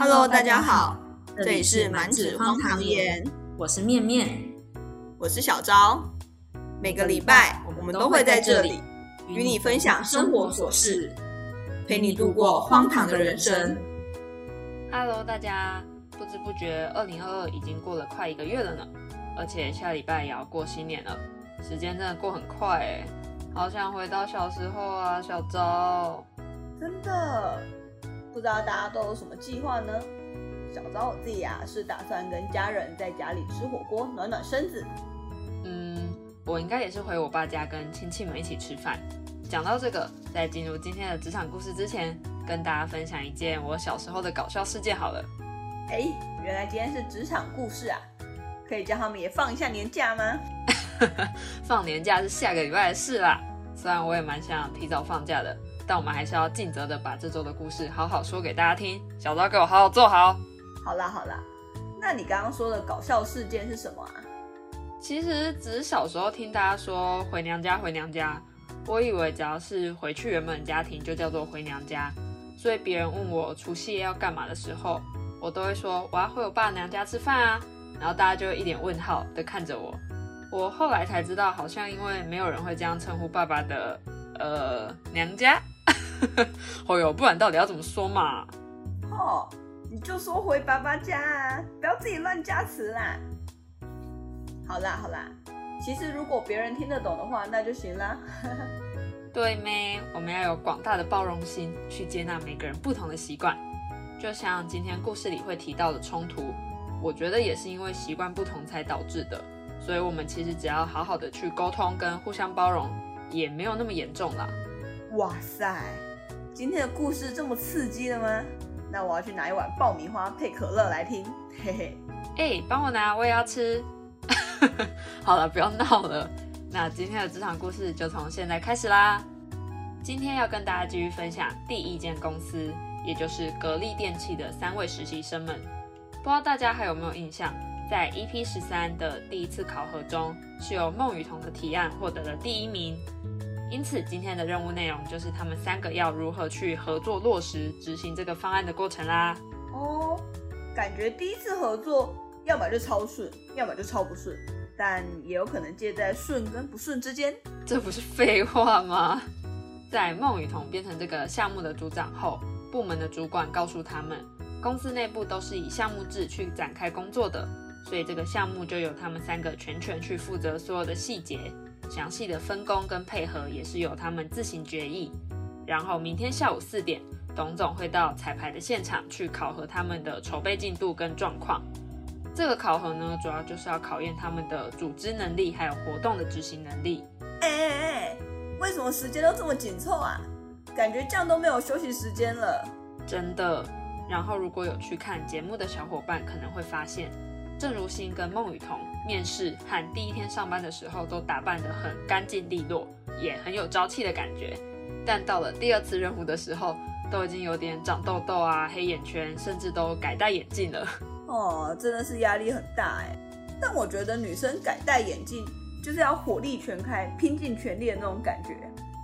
Hello，大家好，这里是满纸荒唐言，我是面面，我是小昭。每个礼拜我们都会在这里与你分享生活琐事，陪你度过荒唐的人生。Hello，大家，不知不觉，二零二二已经过了快一个月了呢，而且下礼拜也要过新年了，时间真的过很快哎，好想回到小时候啊，小昭。真的，不知道大家都有什么计划呢？小昭我自己啊，是打算跟家人在家里吃火锅，暖暖身子。嗯，我应该也是回我爸家跟亲戚们一起吃饭。讲到这个，在进入今天的职场故事之前，跟大家分享一件我小时候的搞笑事件好了。哎，原来今天是职场故事啊，可以叫他们也放一下年假吗？放年假是下个礼拜的事啦。虽然我也蛮想提早放假的，但我们还是要尽责的把这周的故事好好说给大家听。小昭给我好好做好。好啦好啦，那你刚刚说的搞笑事件是什么啊？其实只是小时候听大家说回娘家回娘家，我以为只要是回去原本家庭就叫做回娘家，所以别人问我除夕夜要干嘛的时候，我都会说我要回我爸娘家吃饭啊，然后大家就一脸问号的看着我。我后来才知道，好像因为没有人会这样称呼爸爸的呃娘家。哦哟，不然到底要怎么说嘛？哦，你就说回爸爸家啊，不要自己乱加词啦。好啦好啦，其实如果别人听得懂的话，那就行啦。对咩？我们要有广大的包容心，去接纳每个人不同的习惯。就像今天故事里会提到的冲突，我觉得也是因为习惯不同才导致的。所以，我们其实只要好好的去沟通跟互相包容，也没有那么严重啦。哇塞，今天的故事这么刺激的吗？那我要去拿一碗爆米花配可乐来听，嘿嘿。哎，帮我拿，我也要吃。好了，不要闹了。那今天的职场故事就从现在开始啦。今天要跟大家继续分享第一间公司，也就是格力电器的三位实习生们。不知道大家还有没有印象，在 EP 十三的第一次考核中，是由孟雨桐的提案获得了第一名。因此，今天的任务内容就是他们三个要如何去合作落实执行这个方案的过程啦。哦，感觉第一次合作，要么就超顺，要么就超不顺，但也有可能介在顺跟不顺之间。这不是废话吗？在孟雨桐变成这个项目的组长后，部门的主管告诉他们，公司内部都是以项目制去展开工作的，所以这个项目就由他们三个全权去负责所有的细节，详细的分工跟配合也是由他们自行决议。然后明天下午四点，董总会到彩排的现场去考核他们的筹备进度跟状况。这个考核呢，主要就是要考验他们的组织能力，还有活动的执行能力。哎哎哎，为什么时间都这么紧凑啊？感觉这样都没有休息时间了。真的。然后如果有去看节目的小伙伴可能会发现，郑如新跟孟雨桐面试和第一天上班的时候都打扮得很干净利落，也很有朝气的感觉。但到了第二次任务的时候，都已经有点长痘痘啊、黑眼圈，甚至都改戴眼镜了。哦，真的是压力很大哎。但我觉得女生改戴眼镜就是要火力全开、拼尽全力的那种感觉，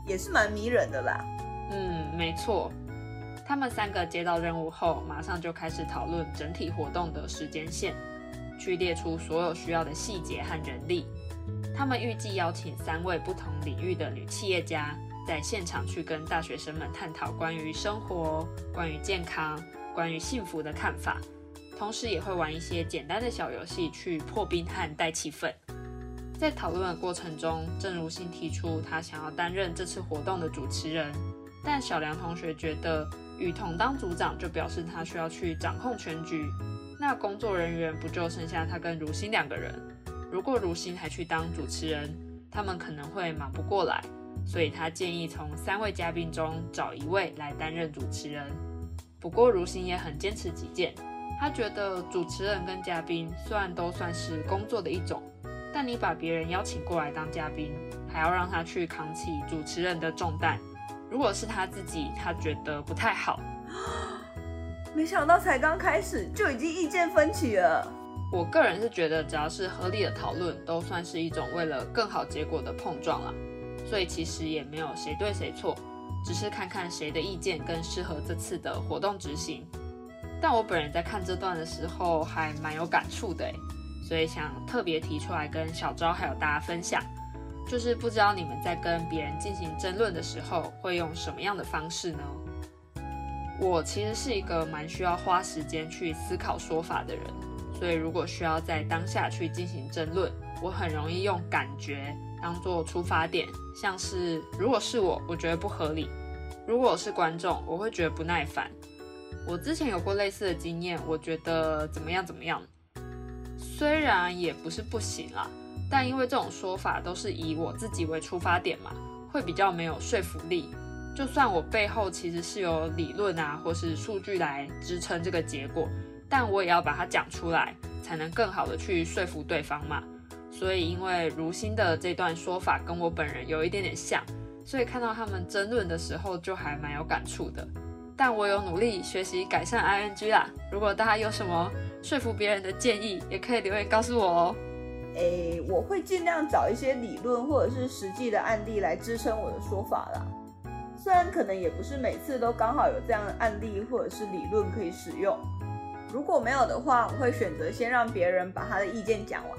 也是蛮迷人的啦。嗯，没错。他们三个接到任务后，马上就开始讨论整体活动的时间线，去列出所有需要的细节和人力。他们预计邀请三位不同领域的女企业家，在现场去跟大学生们探讨关于生活、关于健康、关于幸福的看法，同时也会玩一些简单的小游戏去破冰和带气氛。在讨论的过程中，郑如新提出他想要担任这次活动的主持人，但小梁同学觉得雨桐当组长就表示他需要去掌控全局，那工作人员不就剩下他跟如新两个人？如果如新还去当主持人，他们可能会忙不过来，所以他建议从三位嘉宾中找一位来担任主持人。不过如新也很坚持己见，他觉得主持人跟嘉宾虽然都算是工作的一种，但你把别人邀请过来当嘉宾，还要让他去扛起主持人的重担。如果是他自己，他觉得不太好。没想到才刚开始就已经意见分歧了。我个人是觉得，只要是合理的讨论，都算是一种为了更好结果的碰撞啦。所以其实也没有谁对谁错，只是看看谁的意见更适合这次的活动执行。但我本人在看这段的时候还蛮有感触的所以想特别提出来跟小昭还有大家分享，就是不知道你们在跟别人进行争论的时候会用什么样的方式呢？我其实是一个蛮需要花时间去思考说法的人，所以如果需要在当下去进行争论，我很容易用感觉当做出发点，像是如果是我，我觉得不合理；如果是观众，我会觉得不耐烦。我之前有过类似的经验，我觉得怎么样怎么样，虽然也不是不行啦，但因为这种说法都是以我自己为出发点嘛，会比较没有说服力。就算我背后其实是有理论啊，或是数据来支撑这个结果，但我也要把它讲出来，才能更好的去说服对方嘛。所以因为如新的这段说法跟我本人有一点点像，所以看到他们争论的时候就还蛮有感触的。但我有努力学习改善 ing 啦。如果大家有什么说服别人的建议，也可以留言告诉我哦。诶，我会尽量找一些理论或者是实际的案例来支撑我的说法啦。虽然可能也不是每次都刚好有这样的案例或者是理论可以使用。如果没有的话，我会选择先让别人把他的意见讲完，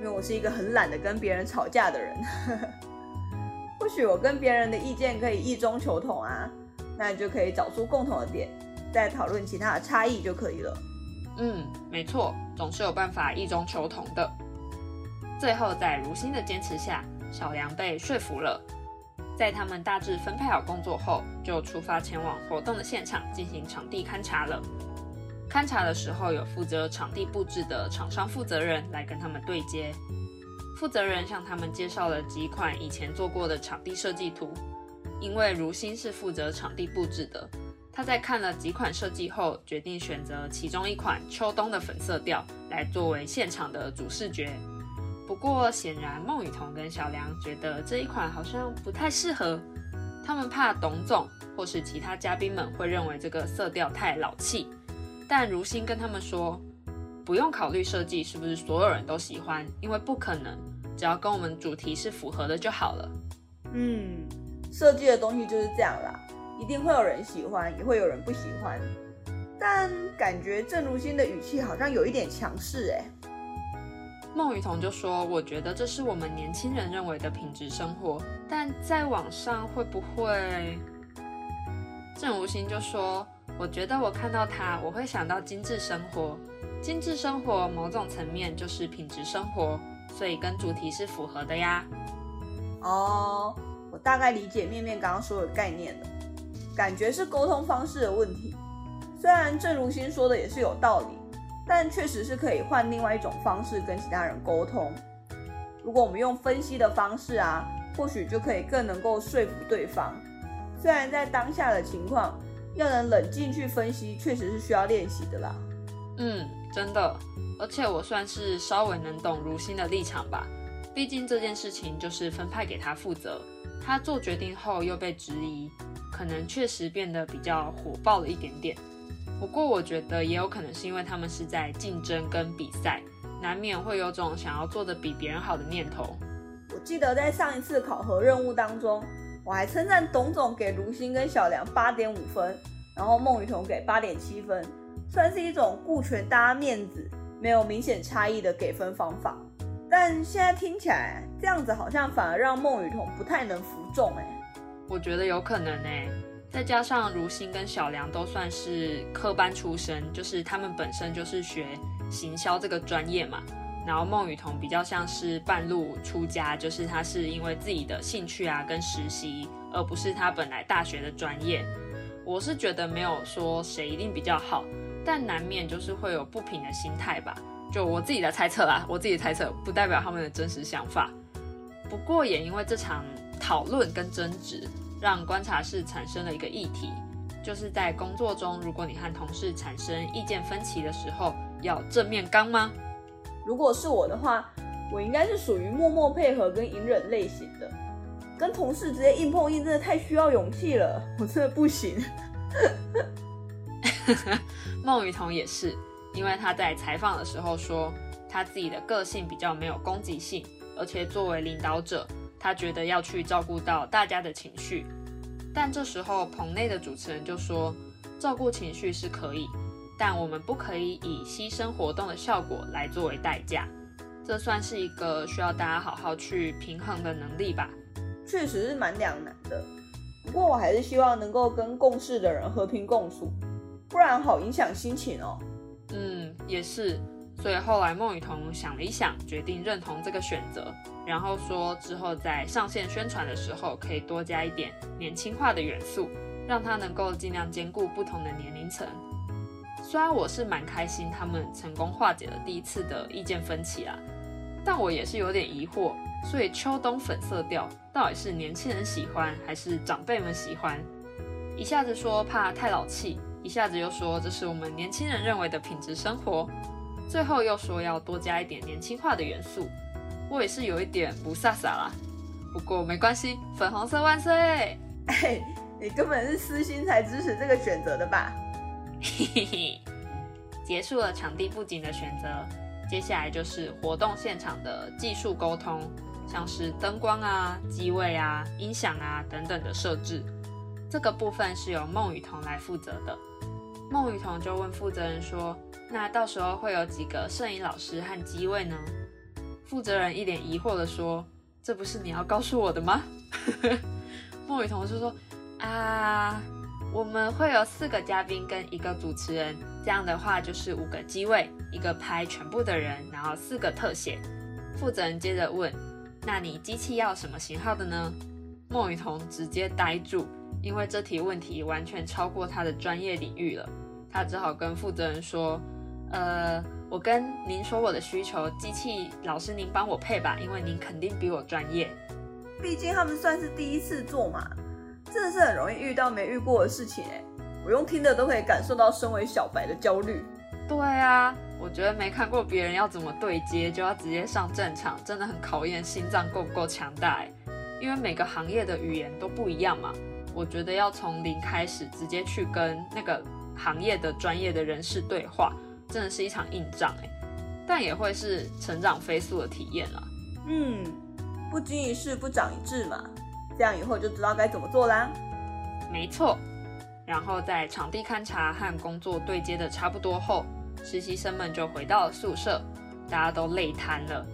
因为我是一个很懒得跟别人吵架的人。或许我跟别人的意见可以异中求同啊。那你就可以找出共同的点，再讨论其他的差异就可以了。嗯，没错，总是有办法异中求同的。最后，在如新的坚持下，小梁被说服了。在他们大致分配好工作后，就出发前往活动的现场进行场地勘察了。勘察的时候，有负责场地布置的厂商负责人来跟他们对接。负责人向他们介绍了几款以前做过的场地设计图。因为如新是负责场地布置的，他在看了几款设计后，决定选择其中一款秋冬的粉色调来作为现场的主视觉。不过，显然孟雨桐跟小梁觉得这一款好像不太适合，他们怕董总或是其他嘉宾们会认为这个色调太老气。但如新跟他们说，不用考虑设计是不是所有人都喜欢，因为不可能，只要跟我们主题是符合的就好了。嗯。设计的东西就是这样啦，一定会有人喜欢，也会有人不喜欢。但感觉郑如新的语气好像有一点强势哎。孟雨桐就说：“我觉得这是我们年轻人认为的品质生活，但在网上会不会？”郑如新就说：“我觉得我看到它，我会想到精致生活。精致生活某种层面就是品质生活，所以跟主题是符合的呀。”哦。我大概理解面面刚刚说的概念了，感觉是沟通方式的问题。虽然郑如新说的也是有道理，但确实是可以换另外一种方式跟其他人沟通。如果我们用分析的方式啊，或许就可以更能够说服对方。虽然在当下的情况，要能冷静去分析，确实是需要练习的啦。嗯，真的，而且我算是稍微能懂如新的立场吧，毕竟这件事情就是分派给他负责。他做决定后又被质疑，可能确实变得比较火爆了一点点。不过我觉得也有可能是因为他们是在竞争跟比赛，难免会有种想要做的比别人好的念头。我记得在上一次考核任务当中，我还称赞董总给卢星跟小梁八点五分，然后孟雨桐给八点七分，算是一种顾全大家面子、没有明显差异的给分方法。但现在听起来，这样子好像反而让孟雨桐不太能服众哎。我觉得有可能哎，再加上如新跟小梁都算是科班出身，就是他们本身就是学行销这个专业嘛。然后孟雨桐比较像是半路出家，就是他是因为自己的兴趣啊跟实习，而不是他本来大学的专业。我是觉得没有说谁一定比较好，但难免就是会有不平的心态吧。就我自己的猜测啦，我自己的猜测不代表他们的真实想法。不过也因为这场讨论跟争执，让观察室产生了一个议题，就是在工作中，如果你和同事产生意见分歧的时候，要正面刚吗？如果是我的话，我应该是属于默默配合跟隐忍类型的。跟同事直接硬碰硬，真的太需要勇气了，我真的不行。孟雨桐也是。因为他在采访的时候说，他自己的个性比较没有攻击性，而且作为领导者，他觉得要去照顾到大家的情绪。但这时候棚内的主持人就说，照顾情绪是可以，但我们不可以以牺牲活动的效果来作为代价。这算是一个需要大家好好去平衡的能力吧。确实是蛮两难的，不过我还是希望能够跟共事的人和平共处，不然好影响心情哦。嗯，也是。所以后来孟雨桐想了一想，决定认同这个选择，然后说之后在上线宣传的时候可以多加一点年轻化的元素，让它能够尽量兼顾不同的年龄层。虽然我是蛮开心他们成功化解了第一次的意见分歧啊，但我也是有点疑惑。所以秋冬粉色调到底是年轻人喜欢还是长辈们喜欢？一下子说怕太老气，一下子又说这是我们年轻人认为的品质生活，最后又说要多加一点年轻化的元素。我也是有一点不飒飒啦，不过没关系，粉红色万岁！哎，你根本是私心才支持这个选择的吧？嘿嘿嘿，结束了场地布景的选择，接下来就是活动现场的技术沟通。像是灯光啊、机位啊、音响啊等等的设置，这个部分是由孟雨桐来负责的。孟雨桐就问负责人说：“那到时候会有几个摄影老师和机位呢？”负责人一脸疑惑的说：“这不是你要告诉我的吗？” 孟雨桐就说：“啊，我们会有四个嘉宾跟一个主持人，这样的话就是五个机位，一个拍全部的人，然后四个特写。”负责人接着问。那你机器要什么型号的呢？孟雨桐直接呆住，因为这题问题完全超过他的专业领域了。他只好跟负责人说：“呃，我跟您说我的需求，机器老师您帮我配吧，因为您肯定比我专业。毕竟他们算是第一次做嘛，真的是很容易遇到没遇过的事情哎。我用听的都可以感受到身为小白的焦虑。对啊。”我觉得没看过别人要怎么对接，就要直接上战场，真的很考验心脏够不够强大哎。因为每个行业的语言都不一样嘛，我觉得要从零开始，直接去跟那个行业的专业的人士对话，真的是一场硬仗哎。但也会是成长飞速的体验啦。嗯，不经一事不长一智嘛，这样以后就知道该怎么做啦。没错。然后在场地勘察和工作对接的差不多后。实习生们就回到了宿舍，大家都累瘫了。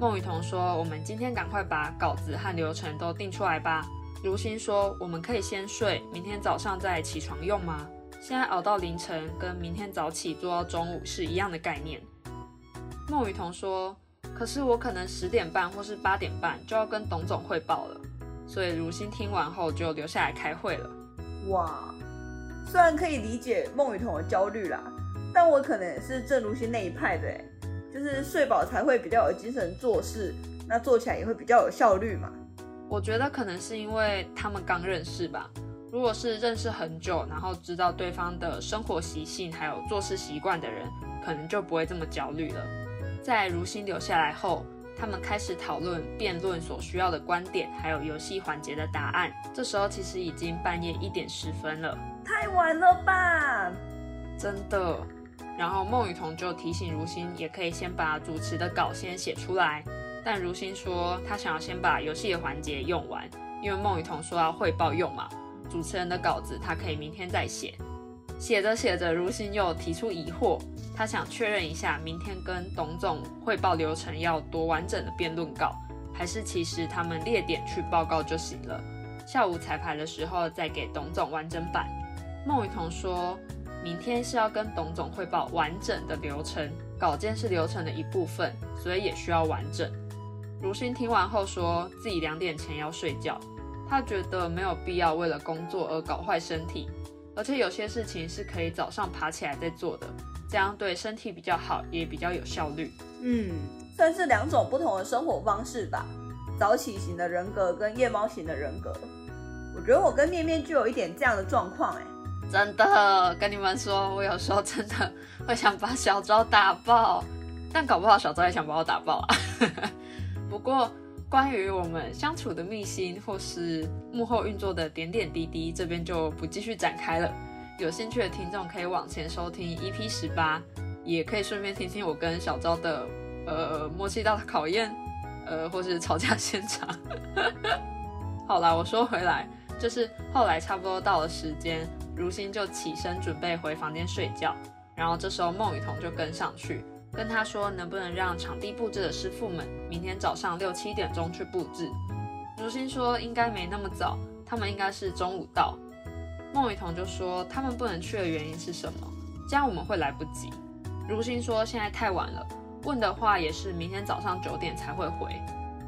孟雨桐说：“我们今天赶快把稿子和流程都定出来吧。”如新说：“我们可以先睡，明天早上再起床用吗？现在熬到凌晨，跟明天早起做到中午是一样的概念。”孟雨桐说：“可是我可能十点半或是八点半就要跟董总汇报了。”所以如新听完后就留下来开会了。哇，虽然可以理解孟雨桐的焦虑啦。但我可能也是郑如新那一派的，哎，就是睡饱才会比较有精神做事，那做起来也会比较有效率嘛。我觉得可能是因为他们刚认识吧。如果是认识很久，然后知道对方的生活习性还有做事习惯的人，可能就不会这么焦虑了。在如新留下来后，他们开始讨论辩论所需要的观点，还有游戏环节的答案。这时候其实已经半夜一点十分了，太晚了吧？真的。然后孟雨桐就提醒如新，也可以先把主持的稿先写出来。但如新说，他想要先把游戏的环节用完，因为孟雨桐说要汇报用嘛。主持人的稿子他可以明天再写。写着写着，如新又提出疑惑，他想确认一下，明天跟董总汇报流程要多完整的辩论稿，还是其实他们列点去报告就行了，下午彩排的时候再给董总完整版。孟雨桐说。明天是要跟董总汇报完整的流程，稿件是流程的一部分，所以也需要完整。如新听完后说自己两点前要睡觉，他觉得没有必要为了工作而搞坏身体，而且有些事情是可以早上爬起来再做的，这样对身体比较好，也比较有效率。嗯，算是两种不同的生活方式吧，早起型的人格跟夜猫型的人格。我觉得我跟面面就有一点这样的状况，哎。真的跟你们说，我有时候真的会想把小昭打爆，但搞不好小昭也想把我打爆啊。不过，关于我们相处的秘辛或是幕后运作的点点滴滴，这边就不继续展开了。有兴趣的听众可以往前收听 EP 十八，也可以顺便听听我跟小昭的呃默契大的考验，呃，或是吵架现场。好啦，我说回来，就是后来差不多到了时间。如新就起身准备回房间睡觉，然后这时候孟雨桐就跟上去，跟他说能不能让场地布置的师傅们明天早上六七点钟去布置。如新说应该没那么早，他们应该是中午到。孟雨桐就说他们不能去的原因是什么？这样我们会来不及。如新说现在太晚了，问的话也是明天早上九点才会回。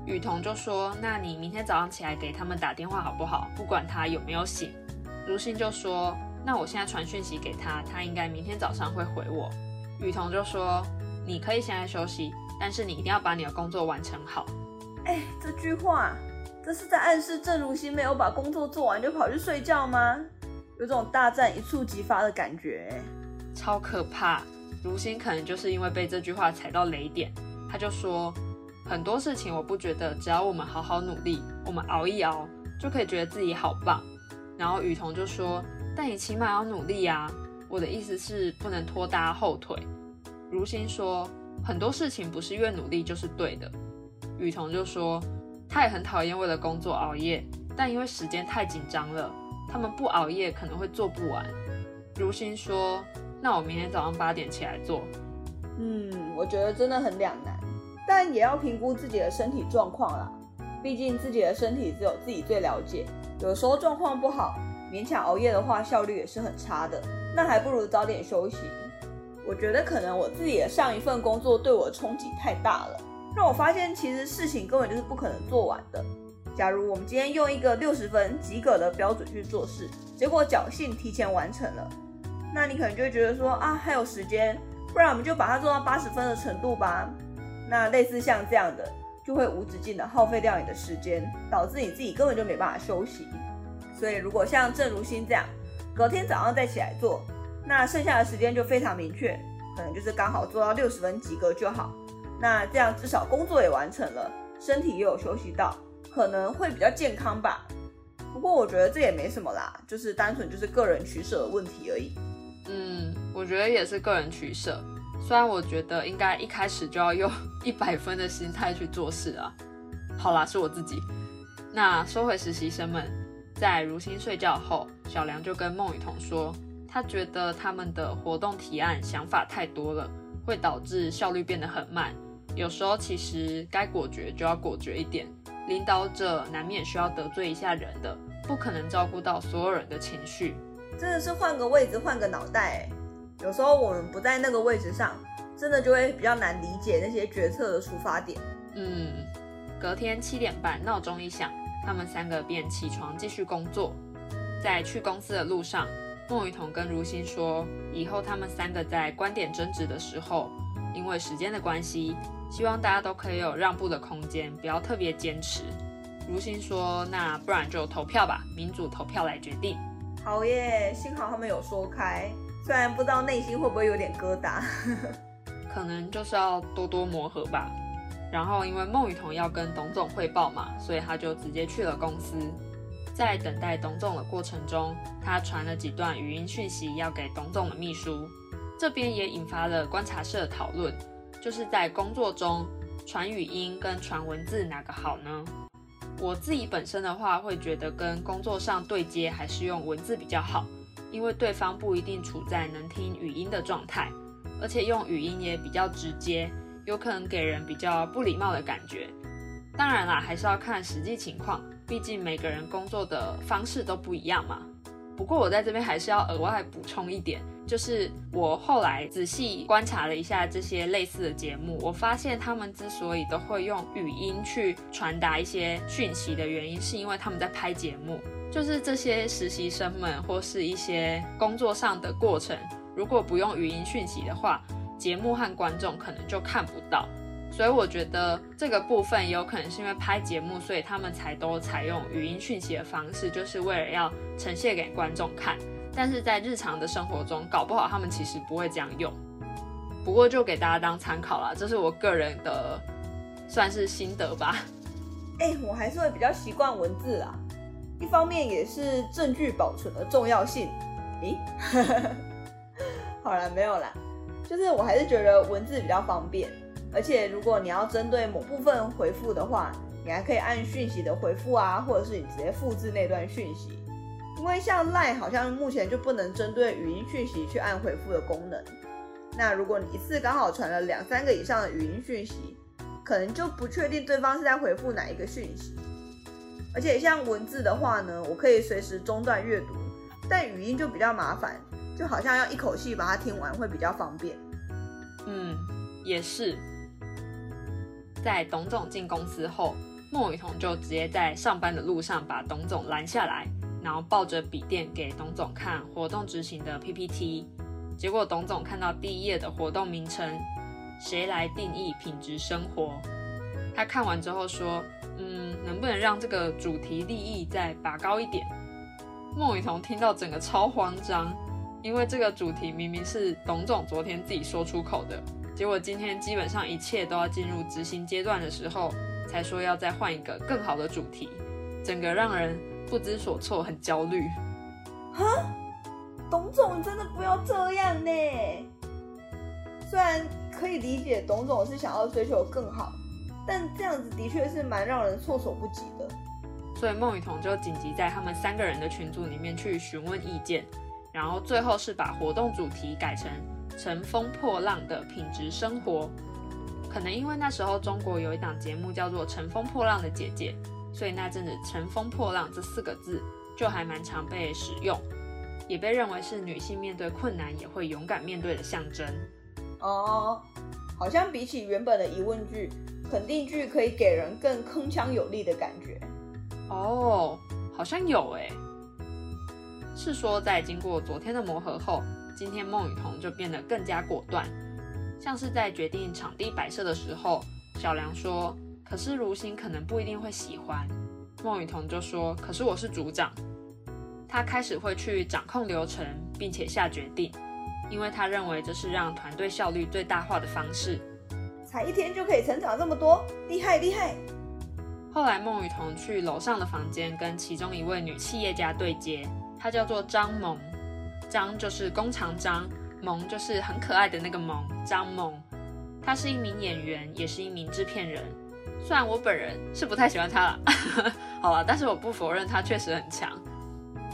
雨桐就说那你明天早上起来给他们打电话好不好？不管他有没有醒。如新就说那我现在传讯息给他，他应该明天早上会回我。雨桐就说你可以现在休息，但是你一定要把你的工作完成好。哎，这句话。这是在暗示郑如新没有把工作做完就跑去睡觉吗？有种大战一触即发的感觉，超可怕。如新可能就是因为被这句话踩到雷点，他就说很多事情我不觉得，只要我们好好努力，我们熬一熬就可以觉得自己好棒。然后雨桐就说，但你起码要努力啊。我的意思是不能拖大家后腿。如新说很多事情不是越努力就是对的。雨桐就说。他也很讨厌为了工作熬夜，但因为时间太紧张了，他们不熬夜可能会做不完。如新说：“那我明天早上八点起来做。”嗯，我觉得真的很两难，但也要评估自己的身体状况啦。毕竟自己的身体只有自己最了解，有时候状况不好，勉强熬夜的话，效率也是很差的。那还不如早点休息。我觉得可能我自己的上一份工作对我的冲击太大了。让我发现，其实事情根本就是不可能做完的。假如我们今天用一个六十分及格的标准去做事，结果侥幸提前完成了，那你可能就会觉得说啊，还有时间，不然我们就把它做到八十分的程度吧。那类似像这样的，就会无止境的耗费掉你的时间，导致你自己根本就没办法休息。所以，如果像郑如新这样，隔天早上再起来做，那剩下的时间就非常明确，可能就是刚好做到六十分及格就好。那这样至少工作也完成了，身体也有休息到，可能会比较健康吧。不过我觉得这也没什么啦，就是单纯就是个人取舍的问题而已。嗯，我觉得也是个人取舍。虽然我觉得应该一开始就要用 一百分的心态去做事啊。好啦，是我自己。那说回实习生们，在如新睡觉后，小梁就跟孟雨桐说，他觉得他们的活动提案想法太多了，会导致效率变得很慢。有时候其实该果决就要果决一点，领导者难免需要得罪一下人的，不可能照顾到所有人的情绪。真的是换个位置换个脑袋，有时候我们不在那个位置上，真的就会比较难理解那些决策的出发点。嗯，隔天七点半闹钟一响，他们三个便起床继续工作。在去公司的路上，孟雨桐跟如新说，以后他们三个在观点争执的时候，因为时间的关系。希望大家都可以有让步的空间，不要特别坚持。如新说：“那不然就投票吧，民主投票来决定。”好耶，幸好他们有说开，虽然不知道内心会不会有点疙瘩。可能就是要多多磨合吧。然后因为孟雨桐要跟董总汇报嘛，所以他就直接去了公司。在等待董总的过程中，他传了几段语音讯息要给董总的秘书，这边也引发了观察室的讨论。就是在工作中传语音跟传文字哪个好呢？我自己本身的话会觉得跟工作上对接还是用文字比较好，因为对方不一定处在能听语音的状态，而且用语音也比较直接，有可能给人比较不礼貌的感觉。当然啦，还是要看实际情况，毕竟每个人工作的方式都不一样嘛。不过我在这边还是要额外补充一点。就是我后来仔细观察了一下这些类似的节目，我发现他们之所以都会用语音去传达一些讯息的原因，是因为他们在拍节目。就是这些实习生们或是一些工作上的过程，如果不用语音讯息的话，节目和观众可能就看不到。所以我觉得这个部分有可能是因为拍节目，所以他们才都采用语音讯息的方式，就是为了要呈现给观众看。但是在日常的生活中，搞不好他们其实不会这样用。不过就给大家当参考啦，这是我个人的算是心得吧。哎，我还是会比较习惯文字啊，一方面也是证据保存的重要性。咦，好了，没有啦，就是我还是觉得文字比较方便，而且如果你要针对某部分回复的话，你还可以按讯息的回复啊，或者是你直接复制那段讯息。因为像 Line 好像目前就不能针对语音讯息去按回复的功能，那如果你一次刚好传了两三个以上的语音讯息，可能就不确定对方是在回复哪一个讯息。而且像文字的话呢，我可以随时中断阅读，但语音就比较麻烦，就好像要一口气把它听完会比较方便。嗯，也是。在董总进公司后，孟雨桐就直接在上班的路上把董总拦下来，然后抱着笔电给董总看活动执行的 PPT。结果董总看到第一页的活动名称“谁来定义品质生活”，他看完之后说：“嗯，能不能让这个主题利益再拔高一点？”孟雨桐听到整个超慌张，因为这个主题明明是董总昨天自己说出口的，结果今天基本上一切都要进入执行阶段的时候，才说要再换一个更好的主题，整个让人不知所措，很焦虑。哈？董总真的不要这样呢。虽然可以理解董总是想要追求更好，但这样子的确是蛮让人措手不及的。所以孟雨桐就紧急在他们三个人的群组里面去询问意见，然后最后是把活动主题改成“乘风破浪的品质生活”。可能因为那时候中国有一档节目叫做《乘风破浪的姐姐》，所以那阵子“乘风破浪”这四个字就还蛮常被使用。也被认为是女性面对困难也会勇敢面对的象征。哦，好像比起原本的疑问句，肯定句可以给人更铿锵有力的感觉。哦，好像有诶。是说在经过昨天的磨合后，今天孟雨桐就变得更加果断。像是在决定场地摆设的时候，小梁说：“可是如新可能不一定会喜欢。”孟雨桐就说：“可是我是组长。”他开始会去掌控流程，并且下决定，因为他认为这是让团队效率最大化的方式。才一天就可以成长这么多，厉害厉害！后来孟雨桐去楼上的房间跟其中一位女企业家对接，她叫做张萌，张就是工厂张，萌就是很可爱的那个萌，张萌。他是一名演员，也是一名制片人。虽然我本人是不太喜欢他了，好了，但是我不否认他确实很强。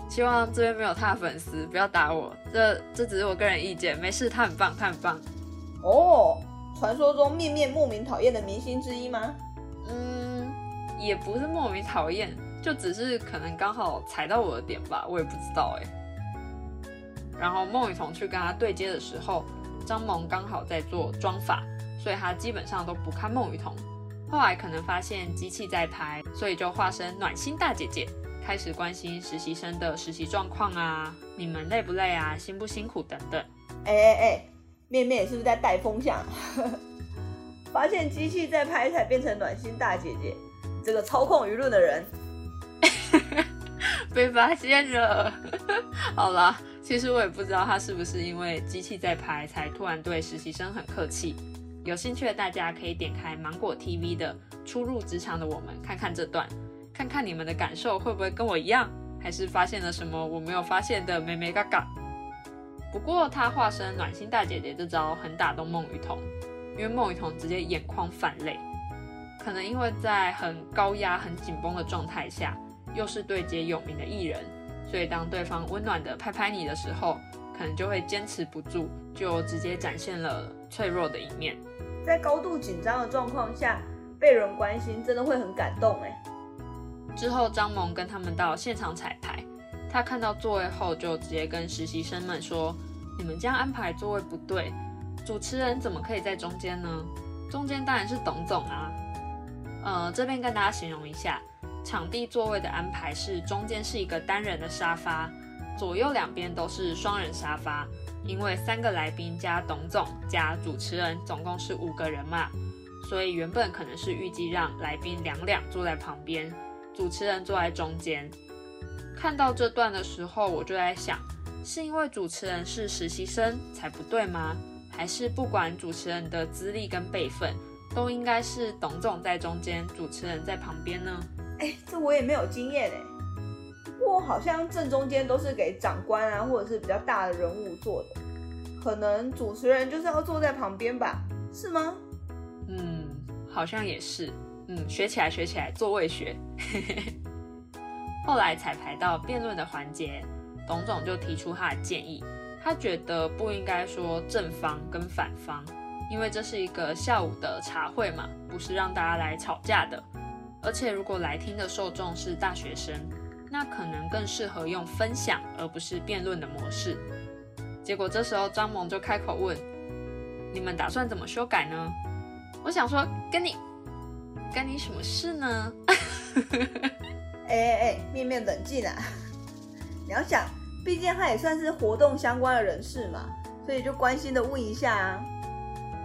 希望这边没有他的粉丝，不要打我。这这只是我个人意见，没事，他很棒，他很棒。哦，传说中面面莫名讨厌的明星之一吗？嗯，也不是莫名讨厌，就只是可能刚好踩到我的点吧，我也不知道哎。然后孟雨桐去跟他对接的时候，张萌刚好在做妆法，所以他基本上都不看孟雨桐。后来可能发现机器在拍，所以就化身暖心大姐姐。开始关心实习生的实习状况啊，你们累不累啊，辛不辛苦等等。哎哎哎，面面是不是在带风向？发现机器在拍才变成暖心大姐姐，这个操控舆论的人 被发现了。好了，其实我也不知道他是不是因为机器在拍才突然对实习生很客气。有兴趣的大家可以点开芒果 TV 的《初入职场的我们》，看看这段。看看你们的感受会不会跟我一样，还是发现了什么我没有发现的美美嘎嘎？不过他化身暖心大姐姐这招很打动孟雨桐，因为孟雨桐直接眼眶泛泪。可能因为在很高压、很紧绷的状态下，又是对接有名的艺人，所以当对方温暖的拍拍你的时候，可能就会坚持不住，就直接展现了脆弱的一面。在高度紧张的状况下，被人关心真的会很感动哎。之后，张萌跟他们到现场彩排。他看到座位后，就直接跟实习生们说：“你们这样安排座位不对，主持人怎么可以在中间呢？中间当然是董总啊。”呃，这边跟大家形容一下，场地座位的安排是中间是一个单人的沙发，左右两边都是双人沙发。因为三个来宾加董总加主持人，总共是五个人嘛，所以原本可能是预计让来宾两两坐在旁边。主持人坐在中间，看到这段的时候，我就在想，是因为主持人是实习生才不对吗？还是不管主持人的资历跟辈分，都应该是董总在中间，主持人在旁边呢？哎，这我也没有经验哎。不过好像正中间都是给长官啊，或者是比较大的人物坐的，可能主持人就是要坐在旁边吧？是吗？嗯，好像也是。嗯，学起来，学起来，座位学。后来彩排到辩论的环节，董总就提出他的建议，他觉得不应该说正方跟反方，因为这是一个下午的茶会嘛，不是让大家来吵架的。而且如果来听的受众是大学生，那可能更适合用分享而不是辩论的模式。结果这时候张萌就开口问：“你们打算怎么修改呢？”我想说，跟你跟你什么事呢？哎哎哎，面面冷静啊！你要想。毕竟他也算是活动相关的人士嘛，所以就关心的问一下啊。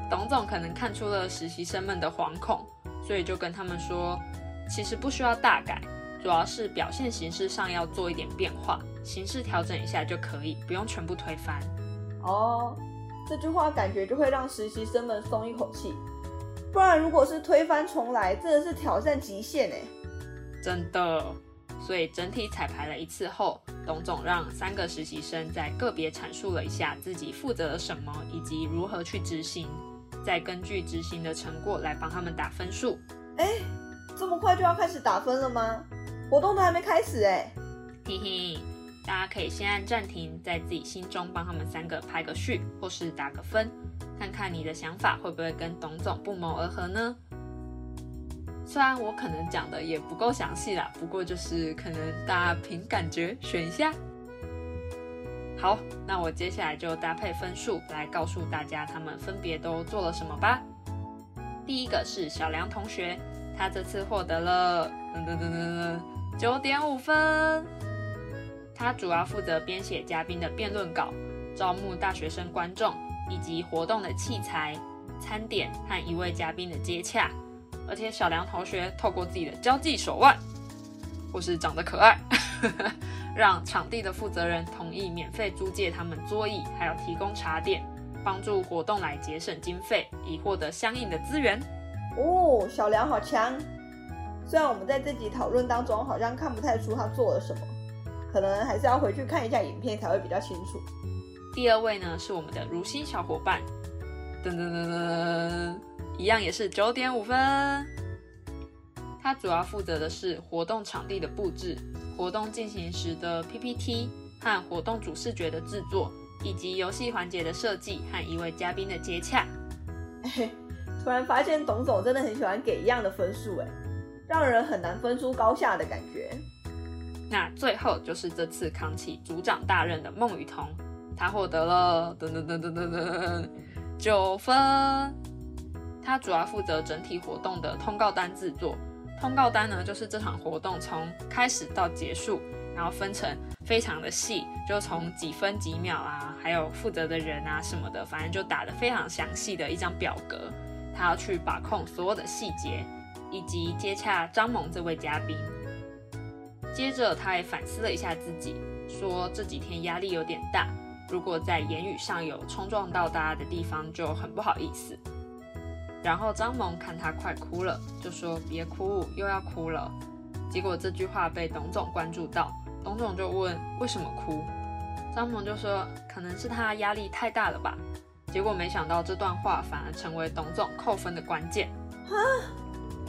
董总可能看出了实习生们的惶恐，所以就跟他们说，其实不需要大改，主要是表现形式上要做一点变化，形式调整一下就可以，不用全部推翻。哦，这句话感觉就会让实习生们松一口气，不然如果是推翻重来，真的是挑战极限哎。真的。所以整体彩排了一次后，董总让三个实习生在个别阐述了一下自己负责了什么，以及如何去执行，再根据执行的成果来帮他们打分数。哎，这么快就要开始打分了吗？活动都还没开始哎。嘿嘿，大家可以先按暂停，在自己心中帮他们三个排个序，或是打个分，看看你的想法会不会跟董总不谋而合呢？虽然我可能讲的也不够详细啦，不过就是可能大家凭感觉选一下。好，那我接下来就搭配分数来告诉大家他们分别都做了什么吧。第一个是小梁同学，他这次获得了噔噔噔噔噔九点五分。他主要负责编写嘉宾的辩论稿、招募大学生观众以及活动的器材、餐点和一位嘉宾的接洽。而且小梁同学透过自己的交际手腕，或是长得可爱，让场地的负责人同意免费租借他们桌椅，还有提供茶点，帮助活动来节省经费，以获得相应的资源。哦，小梁好强！虽然我们在这集讨论当中好像看不太出他做了什么，可能还是要回去看一下影片才会比较清楚。第二位呢是我们的如新小伙伴，噔噔噔噔。一样也是九点五分。他主要负责的是活动场地的布置、活动进行时的 PPT 和活动主视觉的制作，以及游戏环节的设计和一位嘉宾的接洽。突然发现董总真的很喜欢给一样的分数，哎，让人很难分出高下的感觉。那最后就是这次扛起组长大任的孟雨桐，他获得了噔噔噔噔噔噔九分。他主要负责整体活动的通告单制作。通告单呢，就是这场活动从开始到结束，然后分成非常的细，就从几分几秒啊，还有负责的人啊什么的，反正就打得非常详细的一张表格。他要去把控所有的细节，以及接洽张萌这位嘉宾。接着，他也反思了一下自己，说这几天压力有点大，如果在言语上有冲撞到大家的地方，就很不好意思。然后张萌看他快哭了，就说别哭，又要哭了。结果这句话被董总关注到，董总就问为什么哭，张萌就说可能是他压力太大了吧。结果没想到这段话反而成为董总扣分的关键。哈，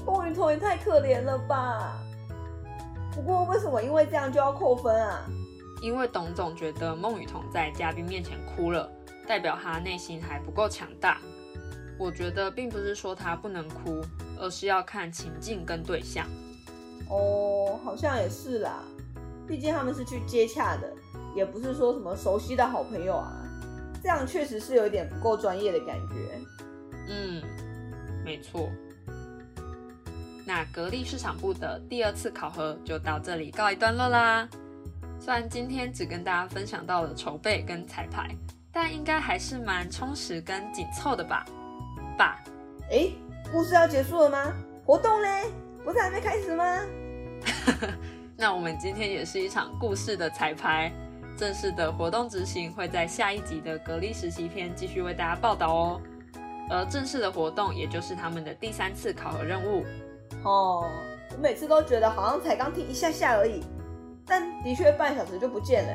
孟雨桐也太可怜了吧。不过为什么因为这样就要扣分啊？因为董总觉得孟雨桐在嘉宾面前哭了，代表他内心还不够强大。我觉得并不是说他不能哭，而是要看情境跟对象。哦，好像也是啦，毕竟他们是去接洽的，也不是说什么熟悉的好朋友啊，这样确实是有点不够专业的感觉。嗯，没错。那格力市场部的第二次考核就到这里告一段落啦。虽然今天只跟大家分享到了筹备跟彩排，但应该还是蛮充实跟紧凑的吧。吧，哎，故事要结束了吗？活动嘞，不是还没开始吗？那我们今天也是一场故事的彩排，正式的活动执行会在下一集的隔离实习篇继续为大家报道哦。而正式的活动，也就是他们的第三次考核任务。哦，我每次都觉得好像才刚听一下下而已，但的确半小时就不见了，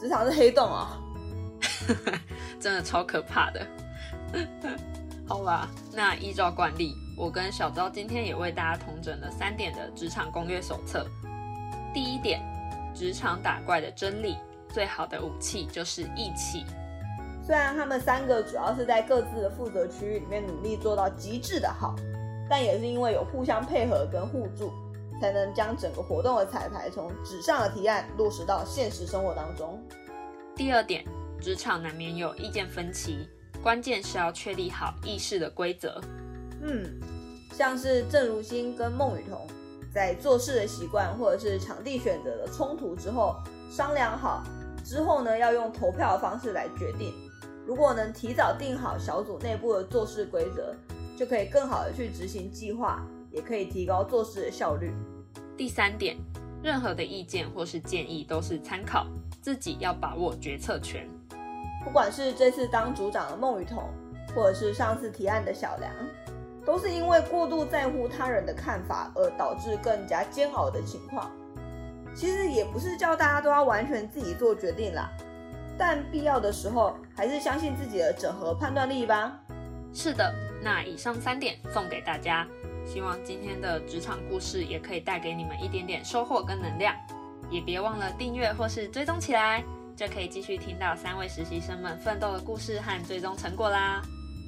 职场是黑洞啊，真的超可怕的。好吧，那依照惯例，我跟小昭今天也为大家统整了三点的职场攻略手册。第一点，职场打怪的真理，最好的武器就是义气。虽然他们三个主要是在各自的负责区域里面努力做到极致的好，但也是因为有互相配合跟互助，才能将整个活动的彩排从纸上的提案落实到现实生活当中。第二点，职场难免有意见分歧，关键是要确立好议事的规则。嗯，像是郑如新跟孟雨桐在做事的习惯或者是场地选择的冲突之后商量好之后呢，要用投票的方式来决定。如果能提早定好小组内部的做事规则，就可以更好的去执行计划，也可以提高做事的效率。第三点，任何的意见或是建议都是参考，自己要把握决策权。不管是这次当组长的孟雨桐，或者是上次提案的小梁，都是因为过度在乎他人的看法而导致更加煎熬的情况。其实也不是叫大家都要完全自己做决定啦。但必要的时候，还是相信自己的整合判断力吧。是的，那以上三点送给大家，希望今天的职场故事也可以带给你们一点点收获跟能量。也别忘了订阅或是追踪起来，就可以继续听到三位实习生们奋斗的故事和最终成果啦。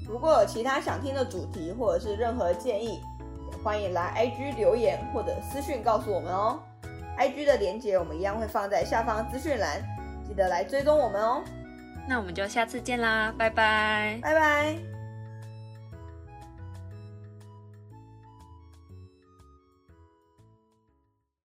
如果有其他想听的主题或者是任何建议，欢迎来 IG 留言或者私讯告诉我们哦。IG 的连接我们一样会放在下方资讯栏。记得来追踪我们哦，那我们就下次见啦，拜拜，拜拜。